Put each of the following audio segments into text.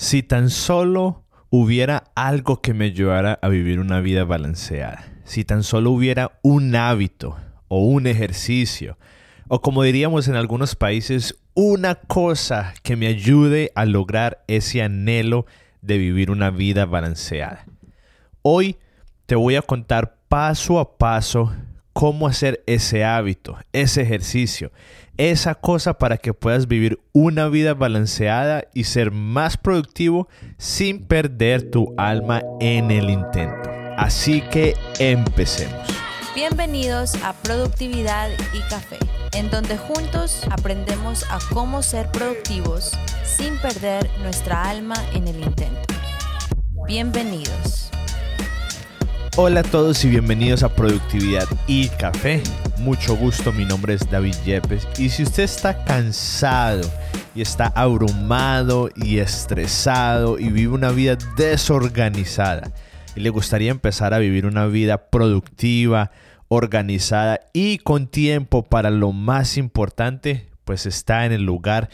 Si tan solo hubiera algo que me ayudara a vivir una vida balanceada, si tan solo hubiera un hábito o un ejercicio, o como diríamos en algunos países, una cosa que me ayude a lograr ese anhelo de vivir una vida balanceada. Hoy te voy a contar paso a paso cómo hacer ese hábito, ese ejercicio, esa cosa para que puedas vivir una vida balanceada y ser más productivo sin perder tu alma en el intento. Así que empecemos. Bienvenidos a Productividad y Café, en donde juntos aprendemos a cómo ser productivos sin perder nuestra alma en el intento. Bienvenidos. Hola a todos y bienvenidos a Productividad y Café. Mucho gusto, mi nombre es David Yepes y si usted está cansado y está abrumado y estresado y vive una vida desorganizada y le gustaría empezar a vivir una vida productiva, organizada y con tiempo para lo más importante, pues está en el lugar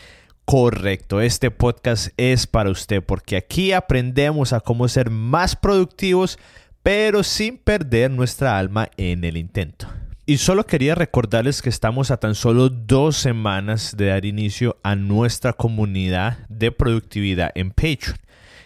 correcto. Este podcast es para usted porque aquí aprendemos a cómo ser más productivos pero sin perder nuestra alma en el intento. Y solo quería recordarles que estamos a tan solo dos semanas de dar inicio a nuestra comunidad de productividad en Patreon.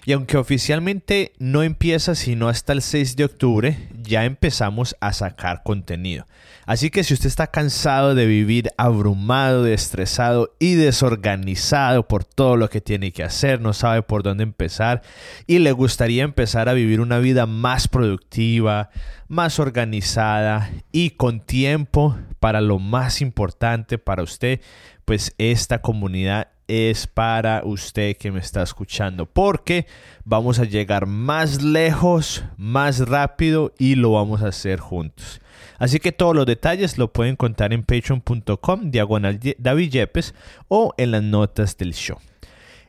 Y aunque oficialmente no empieza sino hasta el 6 de octubre, ya empezamos a sacar contenido. Así que si usted está cansado de vivir abrumado, estresado y desorganizado por todo lo que tiene que hacer, no sabe por dónde empezar y le gustaría empezar a vivir una vida más productiva, más organizada y con tiempo para lo más importante para usted, pues esta comunidad es para usted que me está escuchando, porque vamos a llegar más lejos, más rápido y lo vamos a hacer juntos. Así que todos los detalles lo pueden contar en patreon.com diagonal David Yepes o en las notas del show.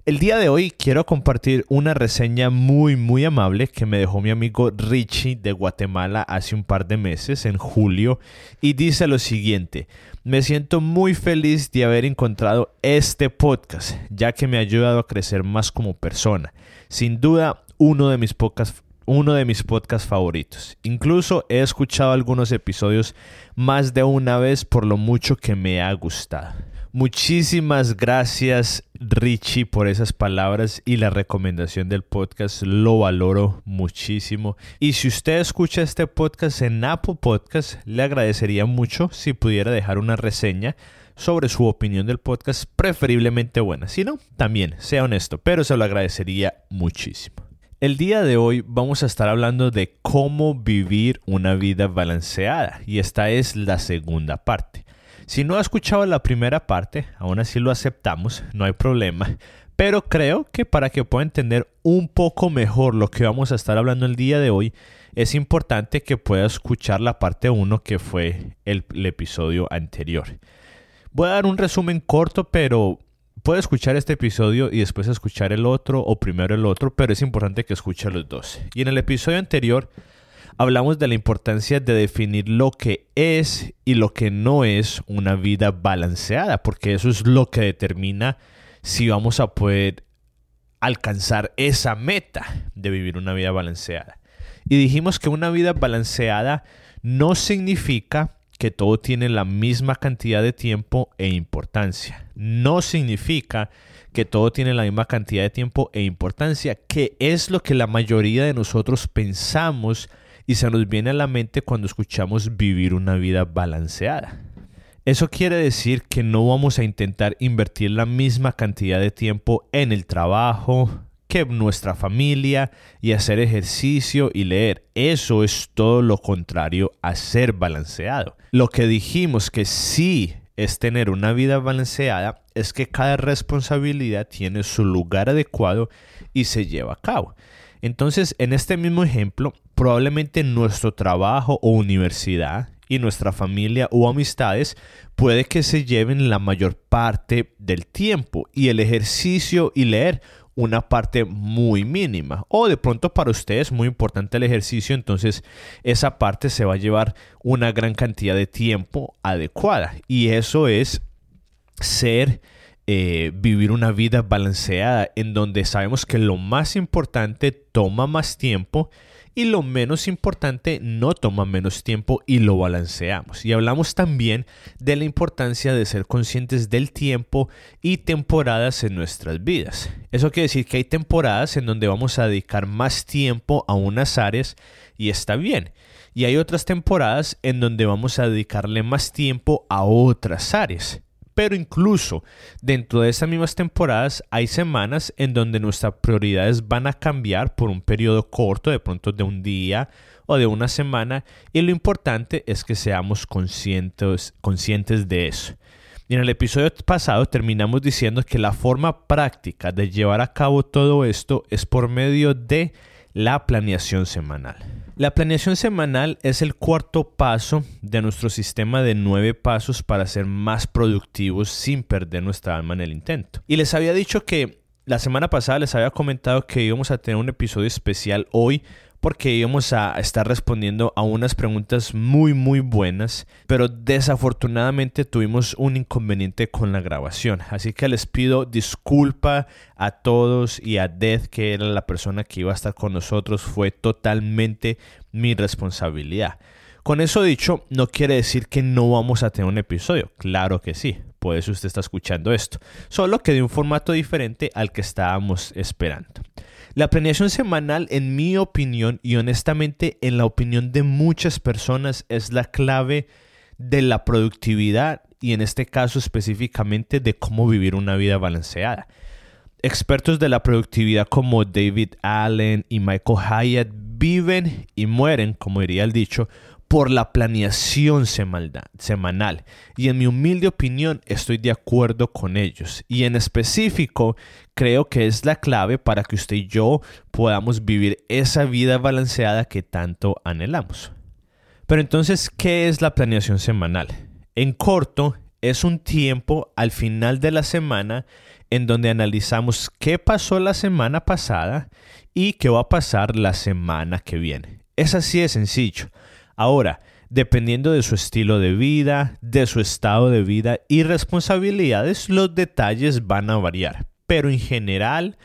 El día de hoy quiero compartir una reseña muy muy amable que me dejó mi amigo Richie de Guatemala hace un par de meses, en julio, y dice lo siguiente, me siento muy feliz de haber encontrado este podcast, ya que me ha ayudado a crecer más como persona. Sin duda, uno de mis podcasts uno de mis podcasts favoritos. Incluso he escuchado algunos episodios más de una vez por lo mucho que me ha gustado. Muchísimas gracias Richie por esas palabras y la recomendación del podcast. Lo valoro muchísimo. Y si usted escucha este podcast en Apple Podcast, le agradecería mucho si pudiera dejar una reseña sobre su opinión del podcast, preferiblemente buena. Si no, también, sea honesto, pero se lo agradecería muchísimo. El día de hoy vamos a estar hablando de cómo vivir una vida balanceada y esta es la segunda parte. Si no ha escuchado la primera parte, aún así lo aceptamos, no hay problema, pero creo que para que pueda entender un poco mejor lo que vamos a estar hablando el día de hoy, es importante que pueda escuchar la parte 1 que fue el, el episodio anterior. Voy a dar un resumen corto, pero puede escuchar este episodio y después escuchar el otro o primero el otro, pero es importante que escuche los dos. Y en el episodio anterior hablamos de la importancia de definir lo que es y lo que no es una vida balanceada, porque eso es lo que determina si vamos a poder alcanzar esa meta de vivir una vida balanceada. Y dijimos que una vida balanceada no significa que todo tiene la misma cantidad de tiempo e importancia. No significa que todo tiene la misma cantidad de tiempo e importancia, que es lo que la mayoría de nosotros pensamos y se nos viene a la mente cuando escuchamos vivir una vida balanceada. Eso quiere decir que no vamos a intentar invertir la misma cantidad de tiempo en el trabajo, que nuestra familia y hacer ejercicio y leer. Eso es todo lo contrario a ser balanceado. Lo que dijimos que sí es tener una vida balanceada es que cada responsabilidad tiene su lugar adecuado y se lleva a cabo. Entonces, en este mismo ejemplo, probablemente nuestro trabajo o universidad y nuestra familia o amistades puede que se lleven la mayor parte del tiempo y el ejercicio y leer una parte muy mínima. O de pronto para ustedes es muy importante el ejercicio, entonces esa parte se va a llevar una gran cantidad de tiempo adecuada. Y eso es ser eh, vivir una vida balanceada en donde sabemos que lo más importante toma más tiempo y lo menos importante no toma menos tiempo y lo balanceamos. Y hablamos también de la importancia de ser conscientes del tiempo y temporadas en nuestras vidas. Eso quiere decir que hay temporadas en donde vamos a dedicar más tiempo a unas áreas y está bien. Y hay otras temporadas en donde vamos a dedicarle más tiempo a otras áreas. Pero incluso dentro de esas mismas temporadas hay semanas en donde nuestras prioridades van a cambiar por un periodo corto, de pronto de un día o de una semana, y lo importante es que seamos conscientes, conscientes de eso. Y en el episodio pasado terminamos diciendo que la forma práctica de llevar a cabo todo esto es por medio de la planeación semanal. La planeación semanal es el cuarto paso de nuestro sistema de nueve pasos para ser más productivos sin perder nuestra alma en el intento. Y les había dicho que la semana pasada les había comentado que íbamos a tener un episodio especial hoy porque íbamos a estar respondiendo a unas preguntas muy muy buenas, pero desafortunadamente tuvimos un inconveniente con la grabación, así que les pido disculpa a todos y a Death, que era la persona que iba a estar con nosotros, fue totalmente mi responsabilidad. Con eso dicho, no quiere decir que no vamos a tener un episodio, claro que sí, por eso usted está escuchando esto, solo que de un formato diferente al que estábamos esperando. La planeación semanal, en mi opinión y honestamente en la opinión de muchas personas, es la clave de la productividad y en este caso específicamente de cómo vivir una vida balanceada. Expertos de la productividad como David Allen y Michael Hyatt viven y mueren, como diría el dicho, por la planeación semanal. Y en mi humilde opinión estoy de acuerdo con ellos. Y en específico creo que es la clave para que usted y yo podamos vivir esa vida balanceada que tanto anhelamos. Pero entonces, ¿qué es la planeación semanal? En corto, es un tiempo al final de la semana en donde analizamos qué pasó la semana pasada y qué va a pasar la semana que viene. Es así de sencillo. Ahora, dependiendo de su estilo de vida, de su estado de vida y responsabilidades, los detalles van a variar. Pero en general,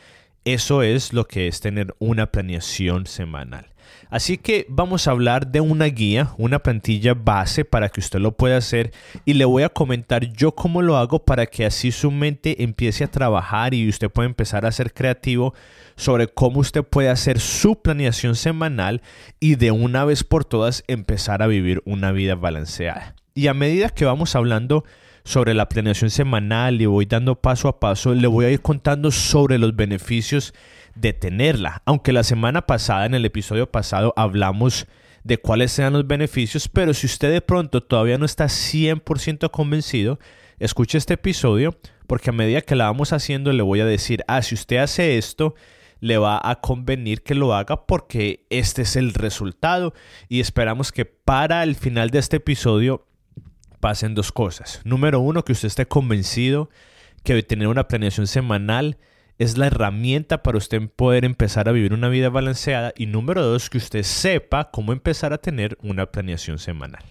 eso es lo que es tener una planeación semanal. Así que vamos a hablar de una guía, una plantilla base para que usted lo pueda hacer y le voy a comentar yo cómo lo hago para que así su mente empiece a trabajar y usted pueda empezar a ser creativo sobre cómo usted puede hacer su planeación semanal y de una vez por todas empezar a vivir una vida balanceada. Y a medida que vamos hablando sobre la planeación semanal y voy dando paso a paso, le voy a ir contando sobre los beneficios de tenerla. Aunque la semana pasada, en el episodio pasado, hablamos de cuáles sean los beneficios, pero si usted de pronto todavía no está 100% convencido, escuche este episodio porque a medida que la vamos haciendo le voy a decir, ah, si usted hace esto, le va a convenir que lo haga porque este es el resultado y esperamos que para el final de este episodio pasen dos cosas. Número uno, que usted esté convencido que tener una planeación semanal es la herramienta para usted poder empezar a vivir una vida balanceada. Y número dos, que usted sepa cómo empezar a tener una planeación semanal.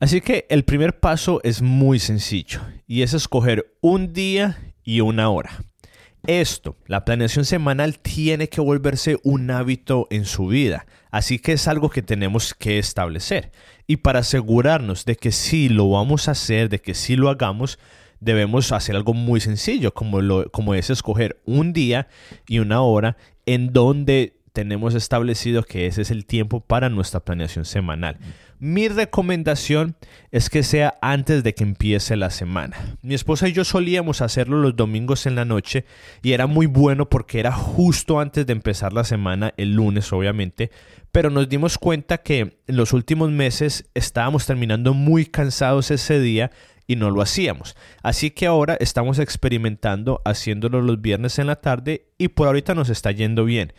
Así que el primer paso es muy sencillo y es escoger un día y una hora. Esto, la planeación semanal, tiene que volverse un hábito en su vida, así que es algo que tenemos que establecer. Y para asegurarnos de que sí lo vamos a hacer, de que sí lo hagamos, debemos hacer algo muy sencillo, como, lo, como es escoger un día y una hora en donde tenemos establecido que ese es el tiempo para nuestra planeación semanal. Mi recomendación es que sea antes de que empiece la semana. Mi esposa y yo solíamos hacerlo los domingos en la noche y era muy bueno porque era justo antes de empezar la semana, el lunes obviamente, pero nos dimos cuenta que en los últimos meses estábamos terminando muy cansados ese día y no lo hacíamos. Así que ahora estamos experimentando haciéndolo los viernes en la tarde y por ahorita nos está yendo bien.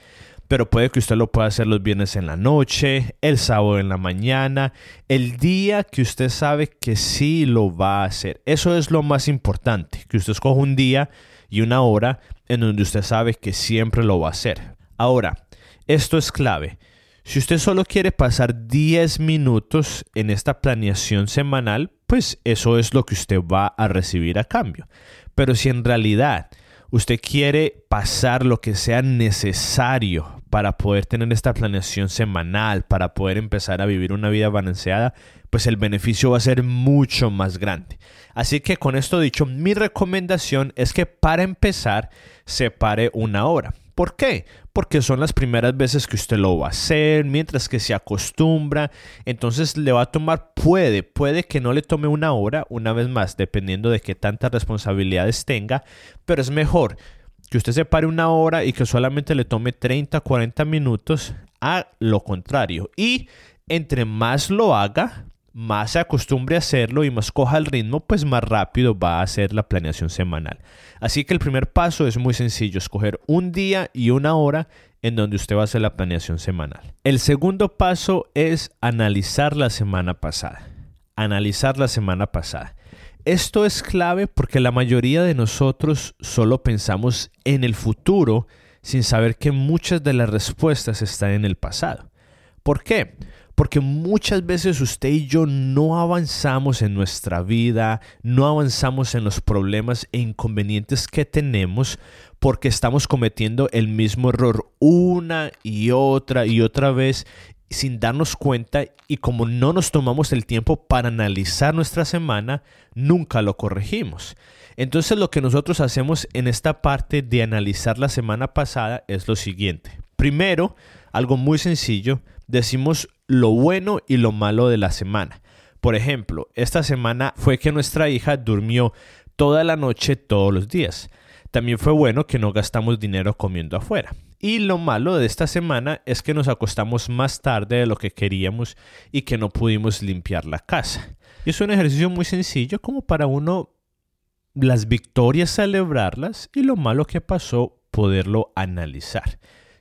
Pero puede que usted lo pueda hacer los viernes en la noche, el sábado en la mañana, el día que usted sabe que sí lo va a hacer. Eso es lo más importante, que usted escoja un día y una hora en donde usted sabe que siempre lo va a hacer. Ahora, esto es clave. Si usted solo quiere pasar 10 minutos en esta planeación semanal, pues eso es lo que usted va a recibir a cambio. Pero si en realidad usted quiere pasar lo que sea necesario para poder tener esta planeación semanal, para poder empezar a vivir una vida balanceada, pues el beneficio va a ser mucho más grande. Así que con esto dicho, mi recomendación es que para empezar separe una hora. ¿Por qué? Porque son las primeras veces que usted lo va a hacer, mientras que se acostumbra, entonces le va a tomar, puede, puede que no le tome una hora, una vez más, dependiendo de qué tantas responsabilidades tenga, pero es mejor que usted se pare una hora y que solamente le tome 30, 40 minutos a lo contrario. Y entre más lo haga, más se acostumbre a hacerlo y más coja el ritmo, pues más rápido va a hacer la planeación semanal. Así que el primer paso es muy sencillo, escoger un día y una hora en donde usted va a hacer la planeación semanal. El segundo paso es analizar la semana pasada. Analizar la semana pasada. Esto es clave porque la mayoría de nosotros solo pensamos en el futuro sin saber que muchas de las respuestas están en el pasado. ¿Por qué? Porque muchas veces usted y yo no avanzamos en nuestra vida, no avanzamos en los problemas e inconvenientes que tenemos porque estamos cometiendo el mismo error una y otra y otra vez sin darnos cuenta y como no nos tomamos el tiempo para analizar nuestra semana, nunca lo corregimos. Entonces lo que nosotros hacemos en esta parte de analizar la semana pasada es lo siguiente. Primero, algo muy sencillo, decimos lo bueno y lo malo de la semana. Por ejemplo, esta semana fue que nuestra hija durmió toda la noche todos los días. También fue bueno que no gastamos dinero comiendo afuera. Y lo malo de esta semana es que nos acostamos más tarde de lo que queríamos y que no pudimos limpiar la casa. Es un ejercicio muy sencillo como para uno las victorias celebrarlas y lo malo que pasó poderlo analizar.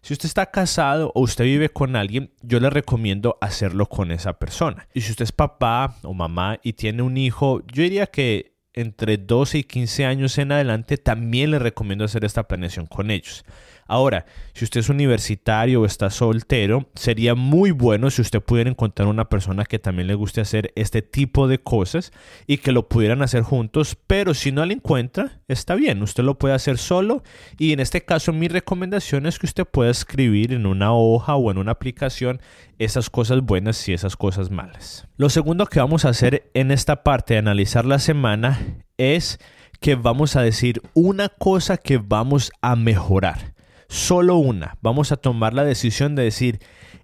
Si usted está casado o usted vive con alguien, yo le recomiendo hacerlo con esa persona. Y si usted es papá o mamá y tiene un hijo, yo diría que entre 12 y 15 años en adelante también le recomiendo hacer esta planeación con ellos. Ahora, si usted es universitario o está soltero, sería muy bueno si usted pudiera encontrar una persona que también le guste hacer este tipo de cosas y que lo pudieran hacer juntos, pero si no la encuentra, está bien, usted lo puede hacer solo y en este caso mi recomendación es que usted pueda escribir en una hoja o en una aplicación esas cosas buenas y esas cosas malas. Lo segundo que vamos a hacer en esta parte de analizar la semana es que vamos a decir una cosa que vamos a mejorar solo una. Vamos a tomar la decisión de decir,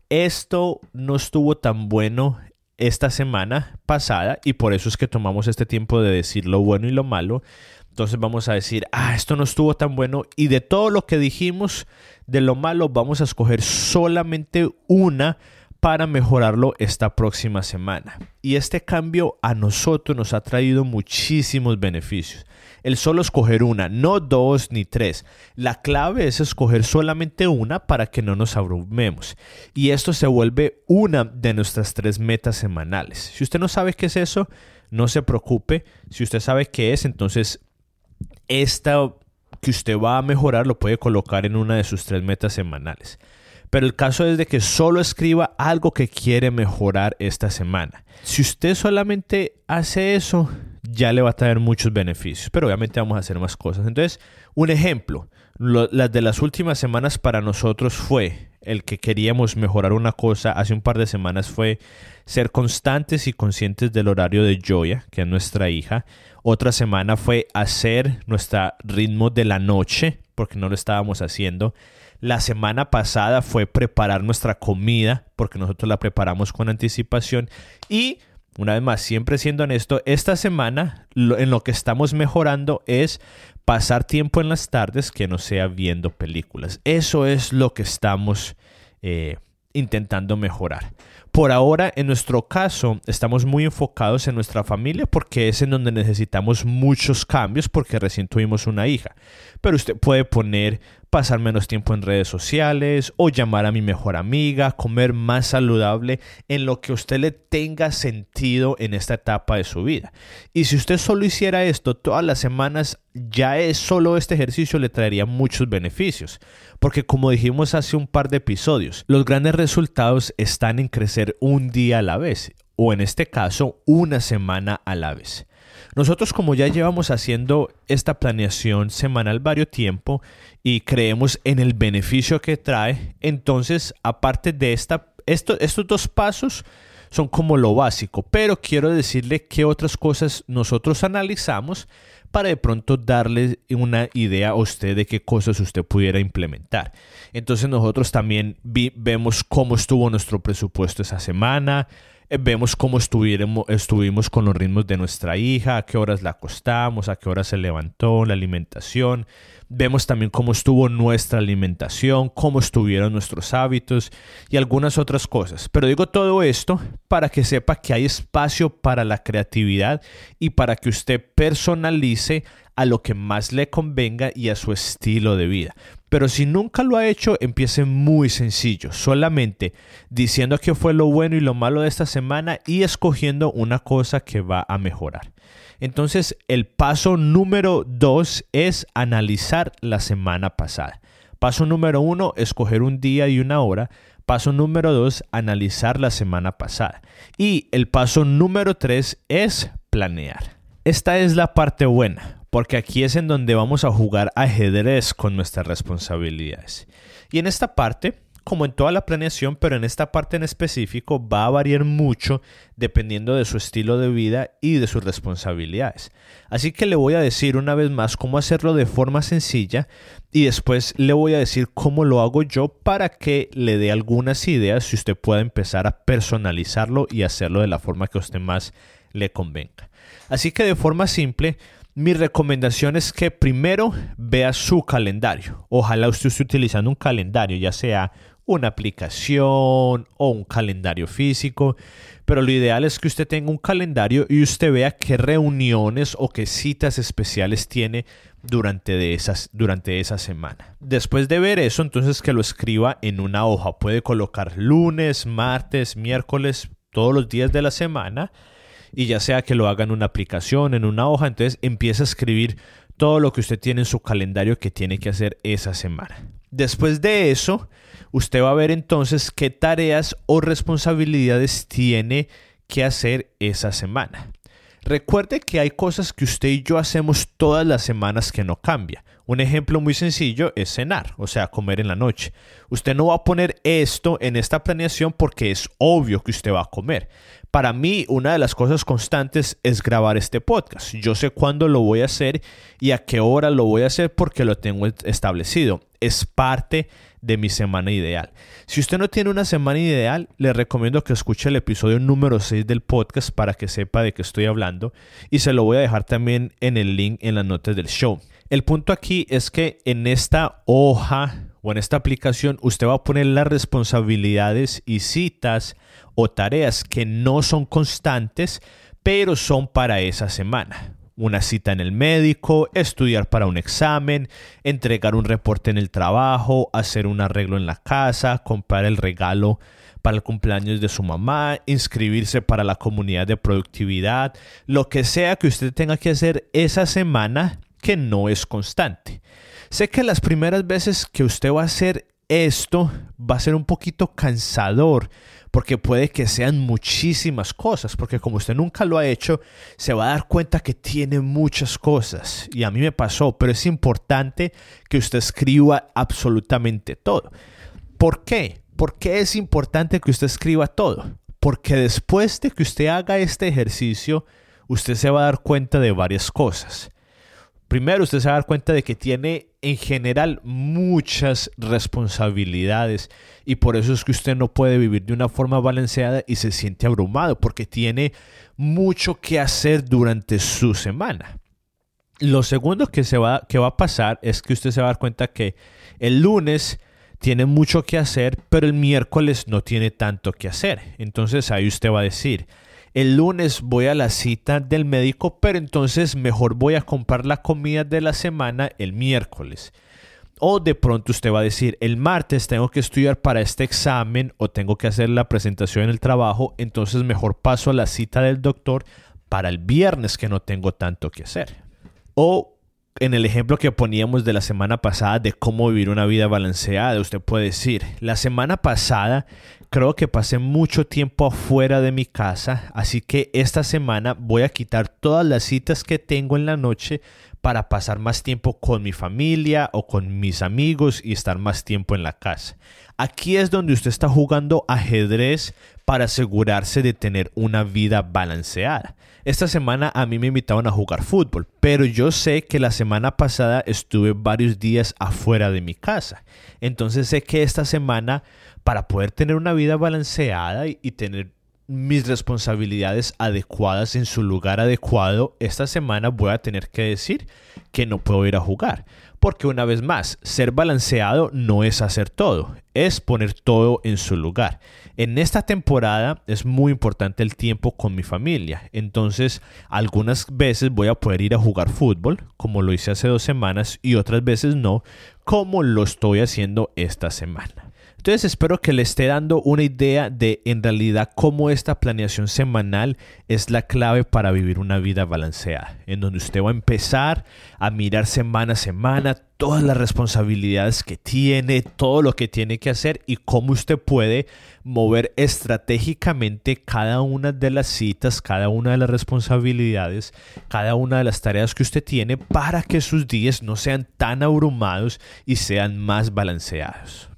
esto no estuvo tan bueno esta semana pasada y por eso es que tomamos este tiempo de decir lo bueno y lo malo. Entonces vamos a decir, ah, esto no estuvo tan bueno y de todo lo que dijimos de lo malo vamos a escoger solamente una para mejorarlo esta próxima semana. Y este cambio a nosotros nos ha traído muchísimos beneficios. El solo escoger una, no dos ni tres. La clave es escoger solamente una para que no nos abrumemos. Y esto se vuelve una de nuestras tres metas semanales. Si usted no sabe qué es eso, no se preocupe. Si usted sabe qué es, entonces esta que usted va a mejorar lo puede colocar en una de sus tres metas semanales. Pero el caso es de que solo escriba algo que quiere mejorar esta semana. Si usted solamente hace eso, ya le va a traer muchos beneficios. Pero obviamente vamos a hacer más cosas. Entonces, un ejemplo. las de las últimas semanas para nosotros fue el que queríamos mejorar una cosa hace un par de semanas fue ser constantes y conscientes del horario de Joya, que es nuestra hija. Otra semana fue hacer nuestro ritmo de la noche, porque no lo estábamos haciendo. La semana pasada fue preparar nuestra comida, porque nosotros la preparamos con anticipación. Y, una vez más, siempre siendo honesto, esta semana en lo que estamos mejorando es pasar tiempo en las tardes que no sea viendo películas. Eso es lo que estamos eh, intentando mejorar. Por ahora, en nuestro caso, estamos muy enfocados en nuestra familia porque es en donde necesitamos muchos cambios porque recién tuvimos una hija. Pero usted puede poner pasar menos tiempo en redes sociales o llamar a mi mejor amiga, comer más saludable en lo que usted le tenga sentido en esta etapa de su vida. Y si usted solo hiciera esto todas las semanas, ya es solo este ejercicio le traería muchos beneficios. Porque como dijimos hace un par de episodios, los grandes resultados están en crecer un día a la vez o en este caso una semana a la vez. Nosotros como ya llevamos haciendo esta planeación semanal varios tiempo y creemos en el beneficio que trae, entonces aparte de esta, estos dos pasos son como lo básico, pero quiero decirle qué otras cosas nosotros analizamos para de pronto darle una idea a usted de qué cosas usted pudiera implementar. Entonces nosotros también vemos cómo estuvo nuestro presupuesto esa semana, eh, vemos cómo estuvimos con los ritmos de nuestra hija, a qué horas la acostamos, a qué horas se levantó, la alimentación. Vemos también cómo estuvo nuestra alimentación, cómo estuvieron nuestros hábitos y algunas otras cosas. Pero digo todo esto para que sepa que hay espacio para la creatividad y para que usted personalice a lo que más le convenga y a su estilo de vida. Pero si nunca lo ha hecho, empiece muy sencillo, solamente diciendo qué fue lo bueno y lo malo de esta semana y escogiendo una cosa que va a mejorar. Entonces, el paso número dos es analizar la semana pasada. Paso número uno, escoger un día y una hora. Paso número dos, analizar la semana pasada. Y el paso número tres es planear. Esta es la parte buena, porque aquí es en donde vamos a jugar ajedrez con nuestras responsabilidades. Y en esta parte como en toda la planeación, pero en esta parte en específico va a variar mucho dependiendo de su estilo de vida y de sus responsabilidades. Así que le voy a decir una vez más cómo hacerlo de forma sencilla y después le voy a decir cómo lo hago yo para que le dé algunas ideas si usted pueda empezar a personalizarlo y hacerlo de la forma que a usted más le convenga. Así que de forma simple, mi recomendación es que primero vea su calendario. Ojalá usted esté utilizando un calendario, ya sea una aplicación o un calendario físico, pero lo ideal es que usted tenga un calendario y usted vea qué reuniones o qué citas especiales tiene durante, de esas, durante esa semana. Después de ver eso, entonces que lo escriba en una hoja. Puede colocar lunes, martes, miércoles, todos los días de la semana y ya sea que lo haga en una aplicación, en una hoja, entonces empieza a escribir todo lo que usted tiene en su calendario que tiene que hacer esa semana. Después de eso, usted va a ver entonces qué tareas o responsabilidades tiene que hacer esa semana. Recuerde que hay cosas que usted y yo hacemos todas las semanas que no cambia. Un ejemplo muy sencillo es cenar, o sea, comer en la noche. Usted no va a poner esto en esta planeación porque es obvio que usted va a comer. Para mí, una de las cosas constantes es grabar este podcast. Yo sé cuándo lo voy a hacer y a qué hora lo voy a hacer porque lo tengo establecido. Es parte de mi semana ideal. Si usted no tiene una semana ideal, le recomiendo que escuche el episodio número 6 del podcast para que sepa de qué estoy hablando y se lo voy a dejar también en el link en las notas del show. El punto aquí es que en esta hoja o en esta aplicación usted va a poner las responsabilidades y citas o tareas que no son constantes, pero son para esa semana una cita en el médico, estudiar para un examen, entregar un reporte en el trabajo, hacer un arreglo en la casa, comprar el regalo para el cumpleaños de su mamá, inscribirse para la comunidad de productividad, lo que sea que usted tenga que hacer esa semana que no es constante. Sé que las primeras veces que usted va a hacer esto va a ser un poquito cansador porque puede que sean muchísimas cosas, porque como usted nunca lo ha hecho, se va a dar cuenta que tiene muchas cosas. Y a mí me pasó, pero es importante que usted escriba absolutamente todo. ¿Por qué? ¿Por qué es importante que usted escriba todo? Porque después de que usted haga este ejercicio, usted se va a dar cuenta de varias cosas. Primero, usted se va a dar cuenta de que tiene en general muchas responsabilidades y por eso es que usted no puede vivir de una forma balanceada y se siente abrumado porque tiene mucho que hacer durante su semana. Lo segundo que, se va, que va a pasar es que usted se va a dar cuenta que el lunes tiene mucho que hacer, pero el miércoles no tiene tanto que hacer. Entonces ahí usted va a decir, el lunes voy a la cita del médico, pero entonces mejor voy a comprar la comida de la semana el miércoles. O de pronto usted va a decir, el martes tengo que estudiar para este examen o tengo que hacer la presentación en el trabajo, entonces mejor paso a la cita del doctor para el viernes que no tengo tanto que hacer. O en el ejemplo que poníamos de la semana pasada de cómo vivir una vida balanceada, usted puede decir, la semana pasada creo que pasé mucho tiempo afuera de mi casa, así que esta semana voy a quitar todas las citas que tengo en la noche para pasar más tiempo con mi familia o con mis amigos y estar más tiempo en la casa. Aquí es donde usted está jugando ajedrez para asegurarse de tener una vida balanceada. Esta semana a mí me invitaron a jugar fútbol, pero yo sé que la semana pasada estuve varios días afuera de mi casa. Entonces sé que esta semana, para poder tener una vida balanceada y, tener mis responsabilidades adecuadas en su lugar adecuado, esta semana voy a tener que decir que no puedo ir a jugar. Porque una vez más, ser balanceado no es hacer todo, es poner todo en su lugar. En esta temporada es muy importante el tiempo con mi familia, entonces algunas veces voy a poder ir a jugar fútbol, como lo hice hace dos semanas, y otras veces no, como lo estoy haciendo esta semana. Entonces espero que le esté dando una idea de en realidad cómo esta planeación semanal es la clave para vivir una vida balanceada, en donde usted va a empezar a mirar semana a semana todas las responsabilidades que tiene, todo lo que tiene que hacer y cómo usted puede mover estratégicamente cada una de las citas, cada una de las responsabilidades, cada una de las tareas que usted tiene para que sus días no sean tan abrumados y sean más balanceados.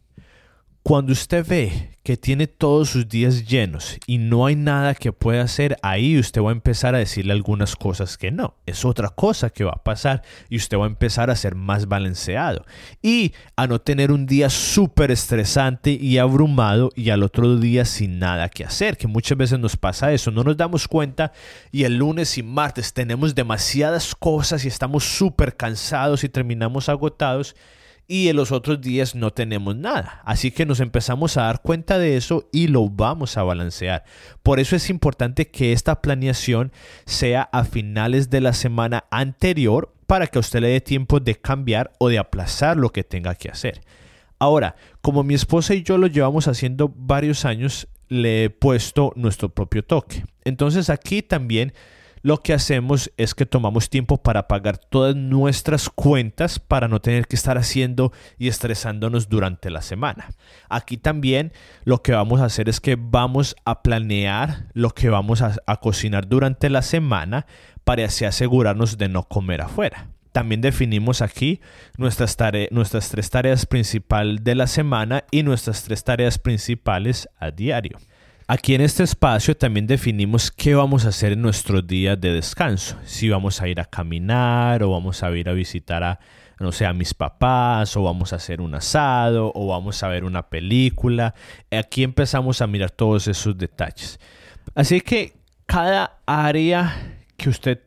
Cuando usted ve que tiene todos sus días llenos y no hay nada que pueda hacer, ahí usted va a empezar a decirle algunas cosas que no. Es otra cosa que va a pasar y usted va a empezar a ser más balanceado y a no tener un día súper estresante y abrumado y al otro día sin nada que hacer, que muchas veces nos pasa eso, no nos damos cuenta y el lunes y martes tenemos demasiadas cosas y estamos súper cansados y terminamos agotados y en los otros días no tenemos nada. Así que nos empezamos a dar cuenta de eso y lo vamos a balancear. Por eso es importante que esta planeación sea a finales de la semana anterior para que a usted le dé tiempo de cambiar o de aplazar lo que tenga que hacer. Ahora, como mi esposa y yo lo llevamos haciendo varios años, le he puesto nuestro propio toque. Entonces aquí también lo que hacemos es que tomamos tiempo para pagar todas nuestras cuentas para no tener que estar haciendo y estresándonos durante la semana. Aquí también lo que vamos a hacer es que vamos a planear lo que vamos a, cocinar durante la semana para así asegurarnos de no comer afuera. También definimos aquí nuestras, nuestras tres tareas principales de la semana y nuestras tres tareas principales a diario. Aquí en este espacio también definimos qué vamos a hacer en nuestros días de descanso. Si vamos a ir a caminar o vamos a ir a visitar a, no sé, a mis papás o vamos a hacer un asado o vamos a ver una película. Aquí empezamos a mirar todos esos detalles. Así que cada área que usted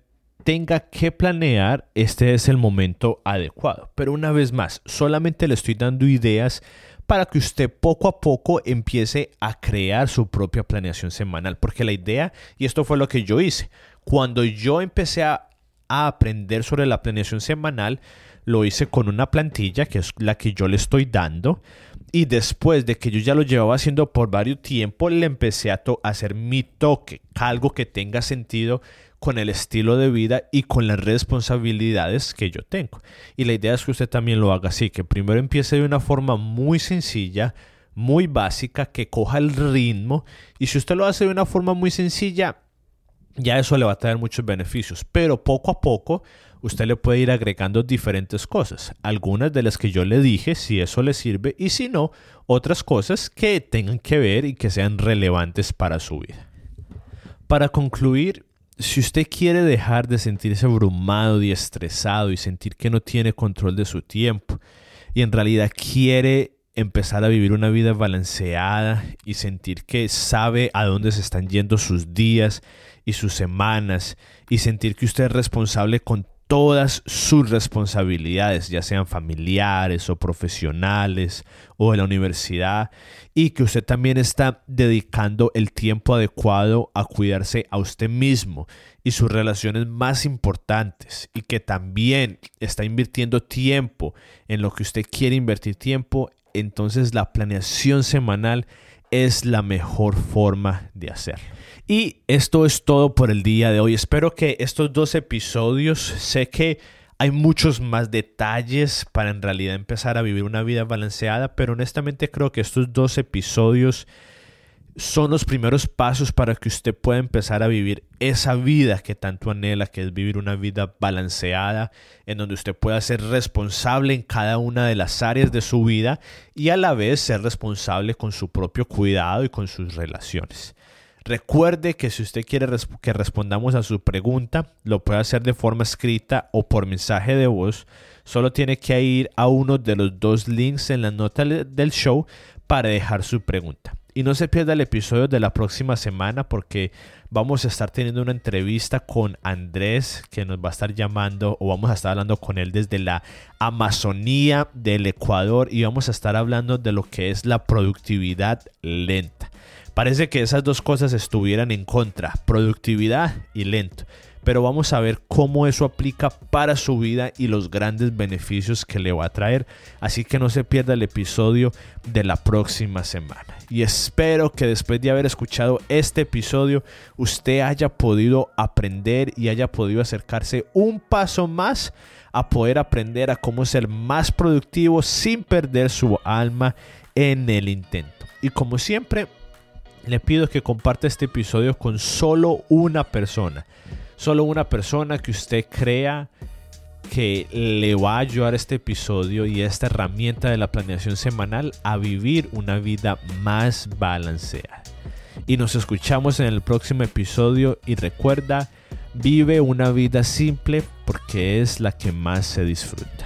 tenga que planear, este es el momento adecuado. Pero una vez más, solamente le estoy dando ideas para que usted poco a poco empiece a crear su propia planeación semanal. Porque la idea, y esto fue lo que yo hice, cuando yo empecé a, aprender sobre la planeación semanal, lo hice con una plantilla que es la que yo le estoy dando. Y después de que yo ya lo llevaba haciendo por varios tiempos, le empecé a, a hacer mi toque, algo que tenga sentido con el estilo de vida y con las responsabilidades que yo tengo. Y la idea es que usted también lo haga así, que primero empiece de una forma muy sencilla, muy básica, que coja el ritmo. Y si usted lo hace de una forma muy sencilla, ya eso le va a traer muchos beneficios. Pero poco a poco usted le puede ir agregando diferentes cosas. Algunas de las que yo le dije, si eso le sirve, y si no, otras cosas que tengan que ver y que sean relevantes para su vida. Para concluir, si usted quiere dejar de sentirse abrumado y estresado y sentir que no tiene control de su tiempo y en realidad quiere empezar a vivir una vida balanceada y sentir que sabe a dónde se están yendo sus días y sus semanas y sentir que usted es responsable con todas sus responsabilidades, ya sean familiares o profesionales o de la universidad, y que usted también está dedicando el tiempo adecuado a cuidarse a usted mismo y sus relaciones más importantes, y que también está invirtiendo tiempo en lo que usted quiere invertir tiempo, entonces la planeación semanal es la mejor forma de hacerlo. Y esto es todo por el día de hoy. Espero que estos dos episodios, sé que hay muchos más detalles para en realidad empezar a vivir una vida balanceada, pero honestamente creo que estos dos episodios son los primeros pasos para que usted pueda empezar a vivir esa vida que tanto anhela, que es vivir una vida balanceada, en donde usted pueda ser responsable en cada una de las áreas de su vida y a la vez ser responsable con su propio cuidado y con sus relaciones. Recuerde que si usted quiere que respondamos a su pregunta, lo puede hacer de forma escrita o por mensaje de voz. Solo tiene que ir a uno de los dos links en la nota del show para dejar su pregunta. Y no se pierda el episodio de la próxima semana porque vamos a estar teniendo una entrevista con Andrés que nos va a estar llamando o vamos a estar hablando con él desde la Amazonía del Ecuador y vamos a estar hablando de lo que es la productividad lenta. Parece que esas dos cosas estuvieran en contra, productividad y lento. Pero vamos a ver cómo eso aplica para su vida y los grandes beneficios que le va a traer. Así que no se pierda el episodio de la próxima semana. Y espero que después de haber escuchado este episodio, usted haya podido aprender y haya podido acercarse un paso más a poder aprender a cómo ser más productivo sin perder su alma en el intento. Y como siempre, le pido que comparte este episodio con solo una persona. Solo una persona que usted crea que le va a ayudar este episodio y esta herramienta de la planeación semanal a vivir una vida más balanceada. Y nos escuchamos en el próximo episodio y recuerda, vive una vida simple porque es la que más se disfruta.